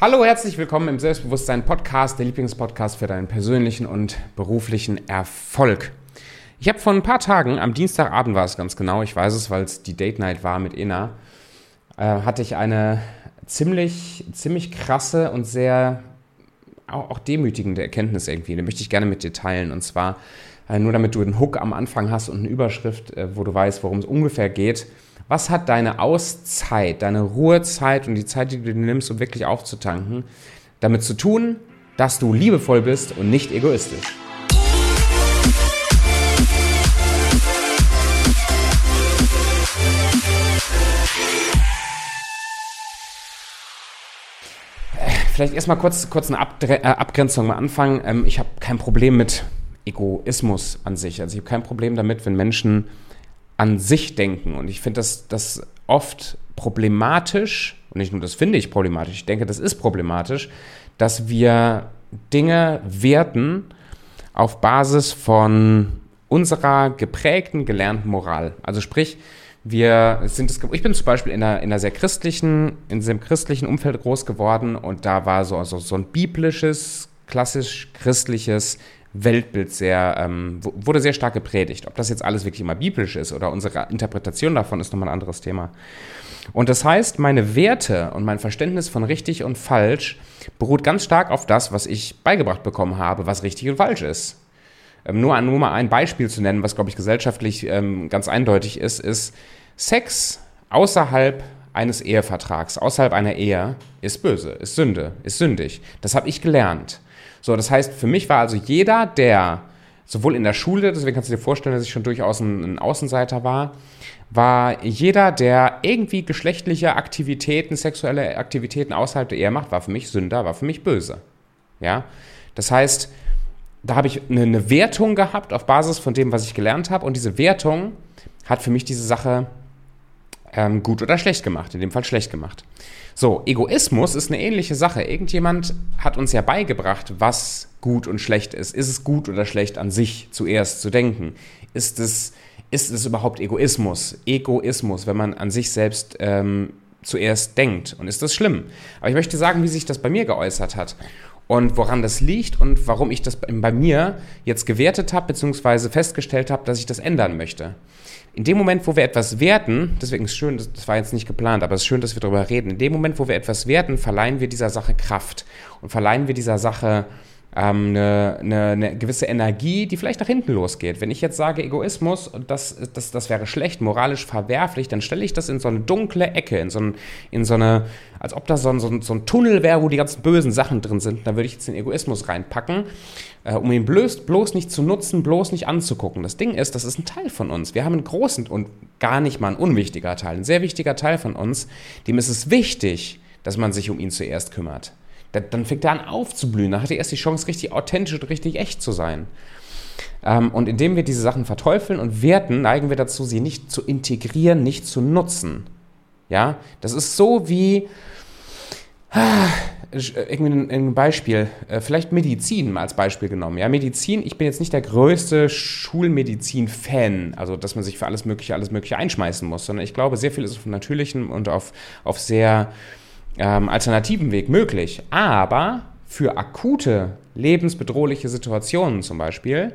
Hallo, herzlich willkommen im Selbstbewusstsein Podcast, der Lieblingspodcast für deinen persönlichen und beruflichen Erfolg. Ich habe vor ein paar Tagen, am Dienstagabend war es ganz genau, ich weiß es, weil es die Date Night war mit Ina, äh, hatte ich eine ziemlich, ziemlich krasse und sehr auch, auch demütigende Erkenntnis irgendwie. Die möchte ich gerne mit dir teilen. Und zwar äh, nur damit du einen Hook am Anfang hast und eine Überschrift, äh, wo du weißt, worum es ungefähr geht. Was hat deine Auszeit, deine Ruhezeit und die Zeit, die du dir nimmst, um wirklich aufzutanken, damit zu tun, dass du liebevoll bist und nicht egoistisch? Vielleicht erstmal kurz, kurz eine Abdre äh, Abgrenzung mal anfangen. Ähm, ich habe kein Problem mit Egoismus an sich. Also ich habe kein Problem damit, wenn Menschen an sich denken. Und ich finde das, das oft problematisch, und nicht nur das finde ich problematisch, ich denke, das ist problematisch, dass wir Dinge werten auf Basis von unserer geprägten, gelernten Moral. Also sprich, wir sind es, ich bin zum Beispiel in einer, in einer sehr christlichen, in einem christlichen Umfeld groß geworden und da war so, so, so ein biblisches, klassisch christliches Weltbild sehr, ähm, wurde sehr stark gepredigt. Ob das jetzt alles wirklich immer biblisch ist oder unsere Interpretation davon ist nochmal ein anderes Thema. Und das heißt, meine Werte und mein Verständnis von richtig und falsch beruht ganz stark auf das, was ich beigebracht bekommen habe, was richtig und falsch ist. Ähm, nur, nur mal ein Beispiel zu nennen, was, glaube ich, gesellschaftlich ähm, ganz eindeutig ist, ist Sex außerhalb eines Ehevertrags, außerhalb einer Ehe, ist böse, ist Sünde, ist sündig. Das habe ich gelernt. So, das heißt, für mich war also jeder, der sowohl in der Schule, deswegen kannst du dir vorstellen, dass ich schon durchaus ein, ein Außenseiter war, war jeder, der irgendwie geschlechtliche Aktivitäten, sexuelle Aktivitäten außerhalb der Ehe macht, war für mich Sünder, war für mich böse. Ja, das heißt, da habe ich eine, eine Wertung gehabt auf Basis von dem, was ich gelernt habe und diese Wertung hat für mich diese Sache ähm, gut oder schlecht gemacht, in dem Fall schlecht gemacht. So, Egoismus ist eine ähnliche Sache. Irgendjemand hat uns ja beigebracht, was gut und schlecht ist. Ist es gut oder schlecht an sich zuerst zu denken? Ist es, ist es überhaupt Egoismus? Egoismus, wenn man an sich selbst ähm, zuerst denkt. Und ist das schlimm? Aber ich möchte sagen, wie sich das bei mir geäußert hat und woran das liegt und warum ich das bei mir jetzt gewertet habe, beziehungsweise festgestellt habe, dass ich das ändern möchte. In dem Moment, wo wir etwas werten, deswegen ist es schön, das war jetzt nicht geplant, aber es ist schön, dass wir darüber reden, in dem Moment, wo wir etwas werten, verleihen wir dieser Sache Kraft und verleihen wir dieser Sache ähm, eine, eine, eine, gewisse Energie, die vielleicht nach hinten losgeht. Wenn ich jetzt sage Egoismus, das, das, das wäre schlecht, moralisch verwerflich, dann stelle ich das in so eine dunkle Ecke, in so, ein, in so eine, als ob das so ein, so ein, so ein Tunnel wäre, wo die ganzen bösen Sachen drin sind. Da würde ich jetzt den Egoismus reinpacken, äh, um ihn bloß, bloß nicht zu nutzen, bloß nicht anzugucken. Das Ding ist, das ist ein Teil von uns. Wir haben einen großen und gar nicht mal ein unwichtiger Teil, ein sehr wichtiger Teil von uns, dem ist es wichtig, dass man sich um ihn zuerst kümmert dann fängt er an aufzublühen. Dann hat er erst die Chance, richtig authentisch und richtig echt zu sein. Ähm, und indem wir diese Sachen verteufeln und werten, neigen wir dazu, sie nicht zu integrieren, nicht zu nutzen. Ja, das ist so wie, ah, irgendwie ein, Beispiel, äh, vielleicht Medizin mal als Beispiel genommen. Ja, Medizin, ich bin jetzt nicht der größte Schulmedizin-Fan, also dass man sich für alles Mögliche, alles Mögliche einschmeißen muss, sondern ich glaube, sehr viel ist auf natürlichem und auf, auf sehr ähm, alternativen Weg möglich. Aber für akute, lebensbedrohliche Situationen zum Beispiel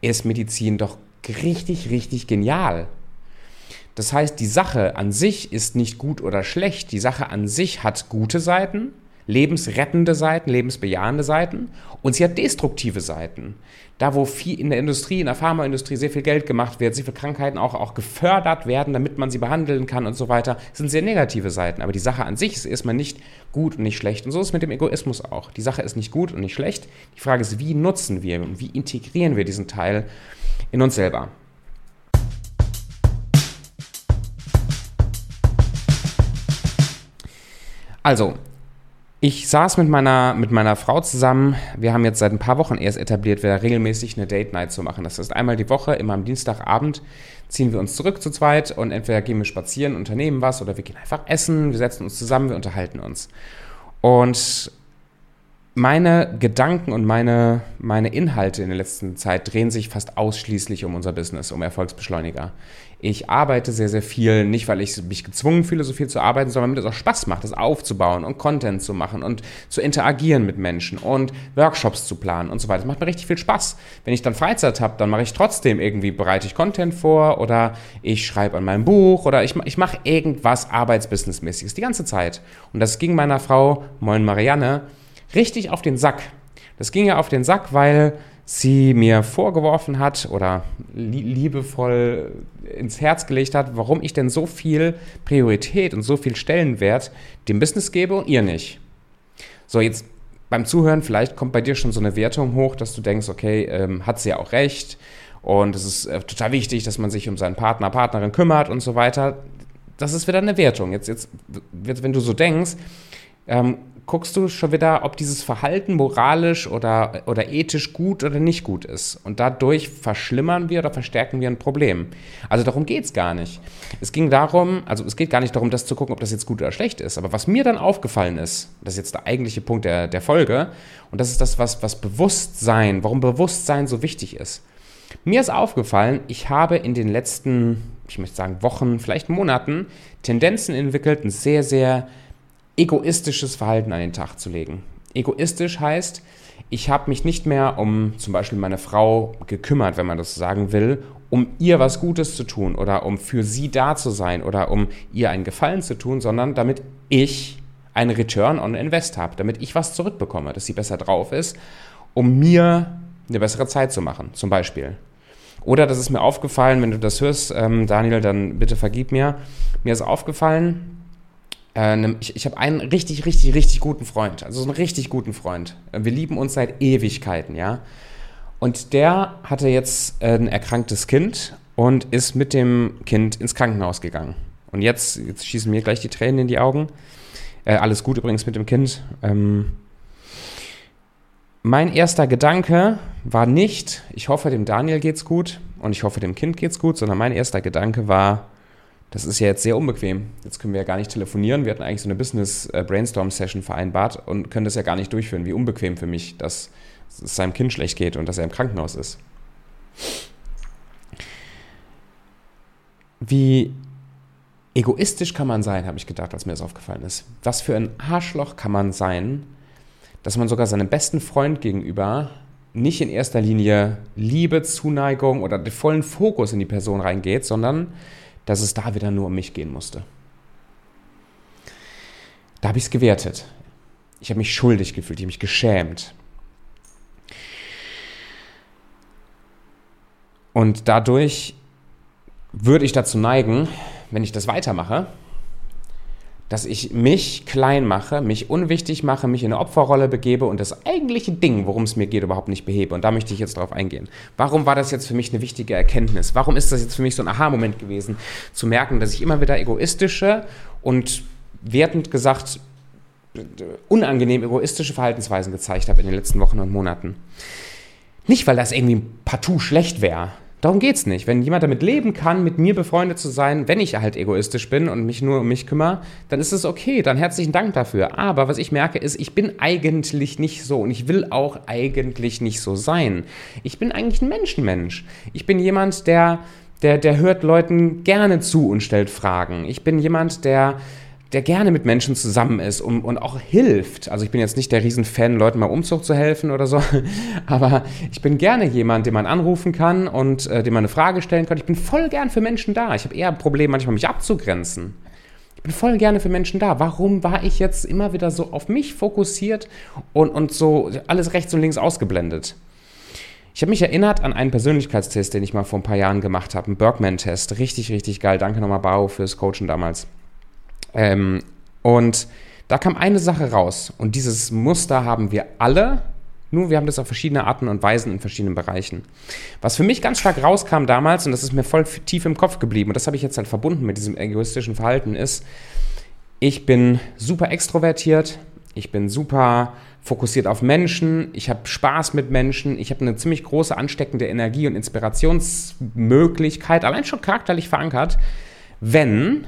ist Medizin doch richtig, richtig genial. Das heißt, die Sache an sich ist nicht gut oder schlecht. Die Sache an sich hat gute Seiten lebensrettende Seiten, lebensbejahende Seiten und sie hat destruktive Seiten. Da, wo viel in der Industrie, in der Pharmaindustrie sehr viel Geld gemacht wird, sehr viele Krankheiten auch, auch gefördert werden, damit man sie behandeln kann und so weiter, sind sehr negative Seiten. Aber die Sache an sich ist erstmal nicht gut und nicht schlecht. Und so ist es mit dem Egoismus auch. Die Sache ist nicht gut und nicht schlecht. Die Frage ist, wie nutzen wir und wie integrieren wir diesen Teil in uns selber? Also, ich saß mit meiner, mit meiner Frau zusammen. Wir haben jetzt seit ein paar Wochen erst etabliert, wieder regelmäßig eine Date Night zu machen. Das heißt, einmal die Woche, immer am Dienstagabend, ziehen wir uns zurück zu zweit und entweder gehen wir spazieren, unternehmen was oder wir gehen einfach essen, wir setzen uns zusammen, wir unterhalten uns. Und meine Gedanken und meine, meine Inhalte in der letzten Zeit drehen sich fast ausschließlich um unser Business, um Erfolgsbeschleuniger. Ich arbeite sehr, sehr viel, nicht weil ich mich gezwungen fühle, so viel zu arbeiten, sondern weil mir das auch Spaß macht, das aufzubauen und Content zu machen und zu interagieren mit Menschen und Workshops zu planen und so weiter. Das macht mir richtig viel Spaß. Wenn ich dann Freizeit habe, dann mache ich trotzdem irgendwie, bereite ich Content vor oder ich schreibe an meinem Buch oder ich, ich mache irgendwas Arbeitsbusinessmäßiges die ganze Zeit. Und das ging meiner Frau, Moin Marianne, richtig auf den Sack. Das ging ja auf den Sack, weil sie mir vorgeworfen hat oder liebevoll ins Herz gelegt hat, warum ich denn so viel Priorität und so viel Stellenwert dem Business gebe und ihr nicht. So, jetzt beim Zuhören, vielleicht kommt bei dir schon so eine Wertung hoch, dass du denkst, okay, ähm, hat sie ja auch recht und es ist äh, total wichtig, dass man sich um seinen Partner, Partnerin kümmert und so weiter. Das ist wieder eine Wertung. Jetzt, jetzt, wenn du so denkst, ähm, guckst du schon wieder, ob dieses Verhalten moralisch oder, oder ethisch gut oder nicht gut ist. Und dadurch verschlimmern wir oder verstärken wir ein Problem. Also darum geht es gar nicht. Es ging darum, also es geht gar nicht darum, das zu gucken, ob das jetzt gut oder schlecht ist. Aber was mir dann aufgefallen ist, das ist jetzt der eigentliche Punkt der, der Folge, und das ist das, was, was Bewusstsein, warum Bewusstsein so wichtig ist. Mir ist aufgefallen, ich habe in den letzten, ich möchte sagen, Wochen, vielleicht Monaten Tendenzen entwickelt, ein sehr, sehr egoistisches Verhalten an den Tag zu legen. Egoistisch heißt, ich habe mich nicht mehr um zum Beispiel meine Frau gekümmert, wenn man das sagen will, um ihr was Gutes zu tun oder um für sie da zu sein oder um ihr einen Gefallen zu tun, sondern damit ich einen Return on Invest habe, damit ich was zurückbekomme, dass sie besser drauf ist, um mir eine bessere Zeit zu machen, zum Beispiel. Oder das ist mir aufgefallen, wenn du das hörst, ähm, Daniel, dann bitte vergib mir. Mir ist aufgefallen, äh, ich, ich habe einen richtig, richtig, richtig guten Freund. Also so einen richtig guten Freund. Äh, wir lieben uns seit Ewigkeiten, ja. Und der hatte jetzt äh, ein erkranktes Kind und ist mit dem Kind ins Krankenhaus gegangen. Und jetzt, jetzt schießen mir gleich die Tränen in die Augen. Äh, alles gut übrigens mit dem Kind. Ähm, mein erster Gedanke war nicht, ich hoffe, dem Daniel geht's gut und ich hoffe, dem Kind geht's gut, sondern mein erster Gedanke war, das ist ja jetzt sehr unbequem. Jetzt können wir ja gar nicht telefonieren. Wir hatten eigentlich so eine Business-Brainstorm-Session vereinbart und können das ja gar nicht durchführen. Wie unbequem für mich, dass es seinem Kind schlecht geht und dass er im Krankenhaus ist. Wie egoistisch kann man sein, habe ich gedacht, als mir das aufgefallen ist. Was für ein Arschloch kann man sein, dass man sogar seinem besten Freund gegenüber nicht in erster Linie Liebe, Zuneigung oder den vollen Fokus in die Person reingeht, sondern dass es da wieder nur um mich gehen musste. Da habe ich es gewertet. Ich habe mich schuldig gefühlt, ich habe mich geschämt. Und dadurch würde ich dazu neigen, wenn ich das weitermache, dass ich mich klein mache, mich unwichtig mache, mich in eine Opferrolle begebe und das eigentliche Ding, worum es mir geht, überhaupt nicht behebe. Und da möchte ich jetzt drauf eingehen. Warum war das jetzt für mich eine wichtige Erkenntnis? Warum ist das jetzt für mich so ein Aha-Moment gewesen, zu merken, dass ich immer wieder egoistische und wertend gesagt unangenehm egoistische Verhaltensweisen gezeigt habe in den letzten Wochen und Monaten? Nicht, weil das irgendwie partout schlecht wäre, Darum geht es nicht. Wenn jemand damit leben kann, mit mir befreundet zu sein, wenn ich halt egoistisch bin und mich nur um mich kümmere, dann ist es okay. Dann herzlichen Dank dafür. Aber was ich merke, ist, ich bin eigentlich nicht so und ich will auch eigentlich nicht so sein. Ich bin eigentlich ein Menschenmensch. Ich bin jemand, der, der, der hört Leuten gerne zu und stellt Fragen. Ich bin jemand, der der gerne mit Menschen zusammen ist und, und auch hilft. Also ich bin jetzt nicht der Riesenfan, Leuten mal Umzug zu helfen oder so, aber ich bin gerne jemand, den man anrufen kann und äh, dem man eine Frage stellen kann. Ich bin voll gern für Menschen da. Ich habe eher ein Problem, manchmal mich abzugrenzen. Ich bin voll gerne für Menschen da. Warum war ich jetzt immer wieder so auf mich fokussiert und, und so alles rechts und links ausgeblendet? Ich habe mich erinnert an einen Persönlichkeitstest, den ich mal vor ein paar Jahren gemacht habe, einen Bergman-Test. Richtig, richtig geil. Danke nochmal, Bao, fürs Coachen damals. Ähm, und da kam eine Sache raus. Und dieses Muster haben wir alle, nur wir haben das auf verschiedene Arten und Weisen in verschiedenen Bereichen. Was für mich ganz stark rauskam damals, und das ist mir voll tief im Kopf geblieben, und das habe ich jetzt halt verbunden mit diesem egoistischen Verhalten, ist, ich bin super extrovertiert, ich bin super fokussiert auf Menschen, ich habe Spaß mit Menschen, ich habe eine ziemlich große ansteckende Energie und Inspirationsmöglichkeit, allein schon charakterlich verankert, wenn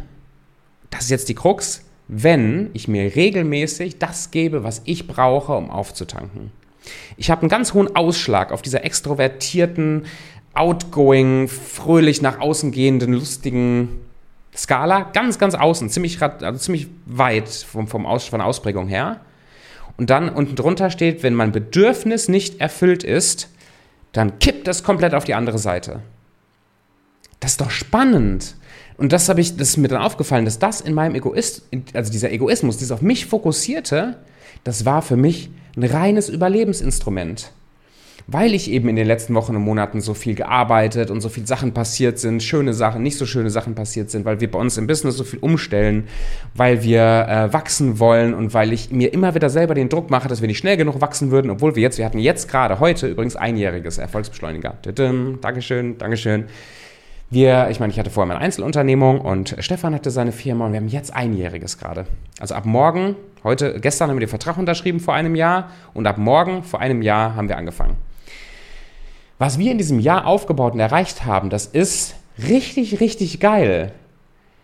das ist jetzt die Krux, wenn ich mir regelmäßig das gebe, was ich brauche, um aufzutanken. Ich habe einen ganz hohen Ausschlag auf dieser extrovertierten, outgoing, fröhlich nach außen gehenden, lustigen Skala. Ganz, ganz außen, ziemlich, also ziemlich weit vom, vom Aus, von der Ausprägung her. Und dann unten drunter steht, wenn mein Bedürfnis nicht erfüllt ist, dann kippt das komplett auf die andere Seite. Das ist doch spannend. Und das habe ich, das ist mir dann aufgefallen, dass das in meinem Egoist, also dieser Egoismus, dieses auf mich fokussierte, das war für mich ein reines Überlebensinstrument. Weil ich eben in den letzten Wochen und Monaten so viel gearbeitet und so viele Sachen passiert sind, schöne Sachen, nicht so schöne Sachen passiert sind, weil wir bei uns im Business so viel umstellen, weil wir äh, wachsen wollen und weil ich mir immer wieder selber den Druck mache, dass wir nicht schnell genug wachsen würden, obwohl wir jetzt, wir hatten jetzt gerade heute übrigens einjähriges Erfolgsbeschleuniger. Dankeschön, Dankeschön. Wir, ich meine, ich hatte vorher meine Einzelunternehmung und Stefan hatte seine Firma und wir haben jetzt einjähriges gerade. Also ab morgen, heute, gestern haben wir den Vertrag unterschrieben vor einem Jahr und ab morgen vor einem Jahr haben wir angefangen. Was wir in diesem Jahr aufgebaut und erreicht haben, das ist richtig, richtig geil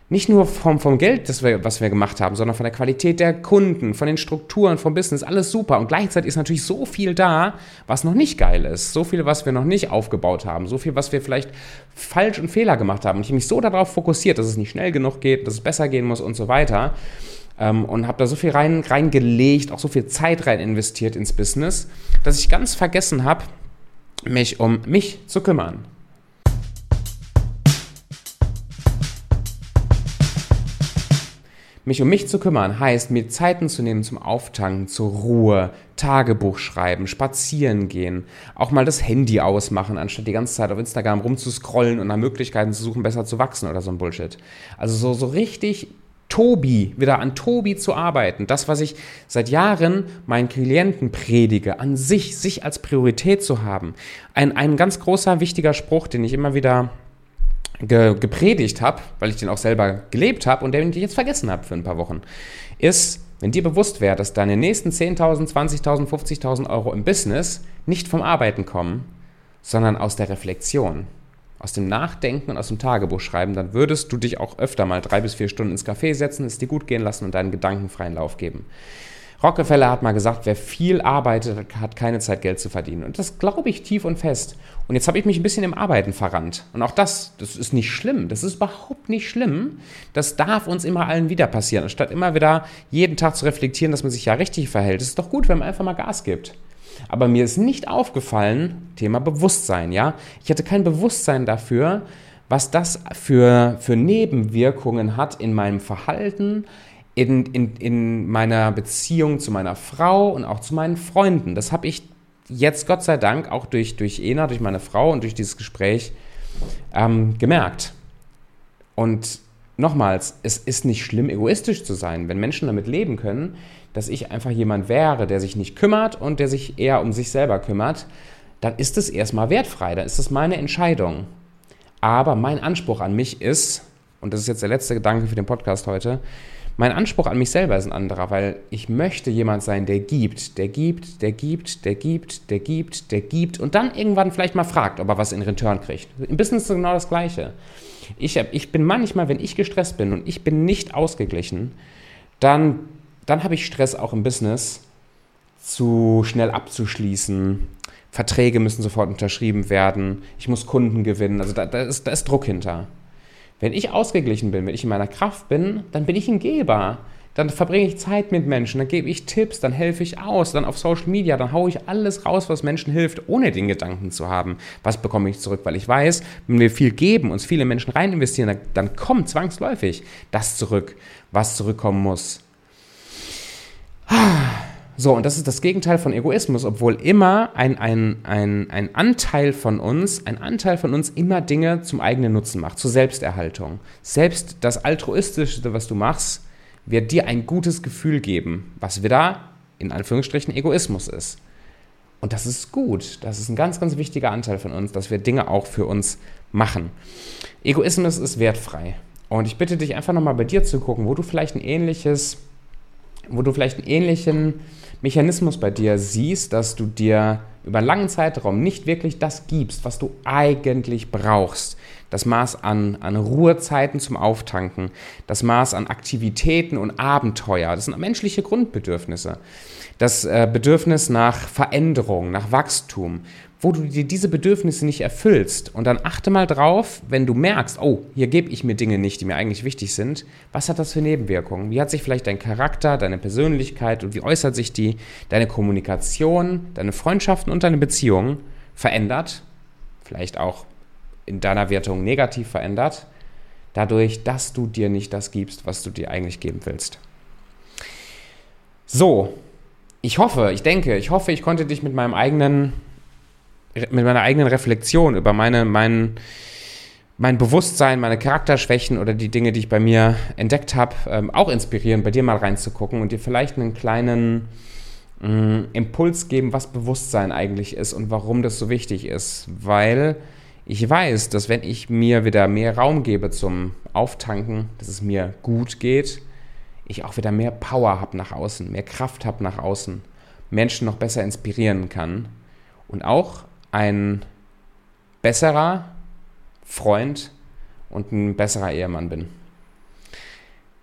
nicht nur vom, vom Geld, das wir, was wir gemacht haben, sondern von der Qualität der Kunden, von den Strukturen, vom Business, alles super. Und gleichzeitig ist natürlich so viel da, was noch nicht geil ist. So viel, was wir noch nicht aufgebaut haben. So viel, was wir vielleicht falsch und Fehler gemacht haben. Und ich habe mich so darauf fokussiert, dass es nicht schnell genug geht, dass es besser gehen muss und so weiter. Ähm, und habe da so viel rein, reingelegt, auch so viel Zeit rein investiert ins Business, dass ich ganz vergessen habe, mich um mich zu kümmern. Mich um mich zu kümmern heißt, mir Zeiten zu nehmen zum Auftanken, zur Ruhe, Tagebuch schreiben, spazieren gehen, auch mal das Handy ausmachen, anstatt die ganze Zeit auf Instagram rumzuscrollen und nach Möglichkeiten zu suchen, besser zu wachsen oder so ein Bullshit. Also so, so richtig Tobi, wieder an Tobi zu arbeiten. Das, was ich seit Jahren meinen Klienten predige, an sich, sich als Priorität zu haben. Ein, ein ganz großer, wichtiger Spruch, den ich immer wieder ge gepredigt habe, weil ich den auch selber gelebt habe und den ich jetzt vergessen habe für ein paar Wochen, ist, wenn dir bewusst wäre, dass deine nächsten 10.000, 20.000, 50.000 Euro im Business nicht vom Arbeiten kommen, sondern aus der Reflexion, aus dem Nachdenken und aus dem Tagebuch schreiben, dann würdest du dich auch öfter mal drei bis vier Stunden ins Café setzen, es dir gut gehen lassen und deinen Gedanken freien Lauf geben. Rockefeller hat mal gesagt, wer viel arbeitet, hat keine Zeit, Geld zu verdienen. Und das glaube ich tief und fest. Und jetzt habe ich mich ein bisschen im Arbeiten verrannt. Und auch das, das ist nicht schlimm. Das ist überhaupt nicht schlimm. Das darf uns immer allen wieder passieren. Anstatt immer wieder jeden Tag zu reflektieren, dass man sich ja richtig verhält. Es ist doch gut, wenn man einfach mal Gas gibt. Aber mir ist nicht aufgefallen, Thema Bewusstsein, ja. Ich hatte kein Bewusstsein dafür, was das für, für Nebenwirkungen hat in meinem Verhalten, in, in, in meiner Beziehung zu meiner Frau und auch zu meinen Freunden. Das habe ich jetzt Gott sei Dank auch durch, durch Ena, durch meine Frau und durch dieses Gespräch ähm, gemerkt. Und nochmals, es ist nicht schlimm, egoistisch zu sein, wenn Menschen damit leben können, dass ich einfach jemand wäre, der sich nicht kümmert und der sich eher um sich selber kümmert, dann ist es erstmal wertfrei, dann ist es meine Entscheidung. Aber mein Anspruch an mich ist, und das ist jetzt der letzte Gedanke für den Podcast heute, mein Anspruch an mich selber ist ein anderer, weil ich möchte jemand sein, der gibt, der gibt, der gibt, der gibt, der gibt, der gibt und dann irgendwann vielleicht mal fragt, ob er was in Return kriegt. Im Business ist genau das Gleiche. Ich, ich bin manchmal, wenn ich gestresst bin und ich bin nicht ausgeglichen, dann, dann habe ich Stress auch im Business, zu schnell abzuschließen. Verträge müssen sofort unterschrieben werden. Ich muss Kunden gewinnen. Also da, da, ist, da ist Druck hinter. Wenn ich ausgeglichen bin, wenn ich in meiner Kraft bin, dann bin ich ein Geber. Dann verbringe ich Zeit mit Menschen, dann gebe ich Tipps, dann helfe ich aus, dann auf Social Media, dann haue ich alles raus, was Menschen hilft, ohne den Gedanken zu haben, was bekomme ich zurück, weil ich weiß, wenn wir viel geben, uns viele Menschen rein investieren, dann, dann kommt zwangsläufig das zurück, was zurückkommen muss. Ah. So, und das ist das Gegenteil von Egoismus, obwohl immer ein, ein, ein, ein Anteil von uns, ein Anteil von uns immer Dinge zum eigenen Nutzen macht, zur Selbsterhaltung. Selbst das Altruistischste, was du machst, wird dir ein gutes Gefühl geben, was wieder in Anführungsstrichen Egoismus ist. Und das ist gut. Das ist ein ganz, ganz wichtiger Anteil von uns, dass wir Dinge auch für uns machen. Egoismus ist wertfrei. Und ich bitte dich einfach nochmal bei dir zu gucken, wo du vielleicht ein ähnliches, wo du vielleicht einen ähnlichen Mechanismus bei dir siehst, dass du dir über einen langen Zeitraum nicht wirklich das gibst, was du eigentlich brauchst, das Maß an, an Ruhezeiten zum Auftanken, das Maß an Aktivitäten und Abenteuer, das sind menschliche Grundbedürfnisse. Das äh, Bedürfnis nach Veränderung, nach Wachstum, wo du dir diese Bedürfnisse nicht erfüllst. Und dann achte mal drauf, wenn du merkst, oh, hier gebe ich mir Dinge nicht, die mir eigentlich wichtig sind, was hat das für Nebenwirkungen? Wie hat sich vielleicht dein Charakter, deine Persönlichkeit und wie äußert sich die, deine Kommunikation, deine Freundschaften und deine Beziehungen verändert? Vielleicht auch in deiner Wertung negativ verändert, dadurch, dass du dir nicht das gibst, was du dir eigentlich geben willst. So, ich hoffe, ich denke, ich hoffe, ich konnte dich mit meinem eigenen, mit meiner eigenen Reflexion über meine, mein, mein Bewusstsein, meine Charakterschwächen oder die Dinge, die ich bei mir entdeckt habe, ähm, auch inspirieren, bei dir mal reinzugucken und dir vielleicht einen kleinen mh, Impuls geben, was Bewusstsein eigentlich ist und warum das so wichtig ist. Weil ich weiß, dass wenn ich mir wieder mehr Raum gebe zum Auftanken, dass es mir gut geht, ich auch wieder mehr Power habe nach außen, mehr Kraft habe nach außen, Menschen noch besser inspirieren kann und auch ein besserer Freund und ein besserer Ehemann bin.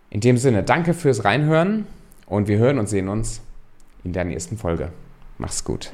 In dem Sinne, danke fürs Reinhören und wir hören und sehen uns in der nächsten Folge. Mach's gut.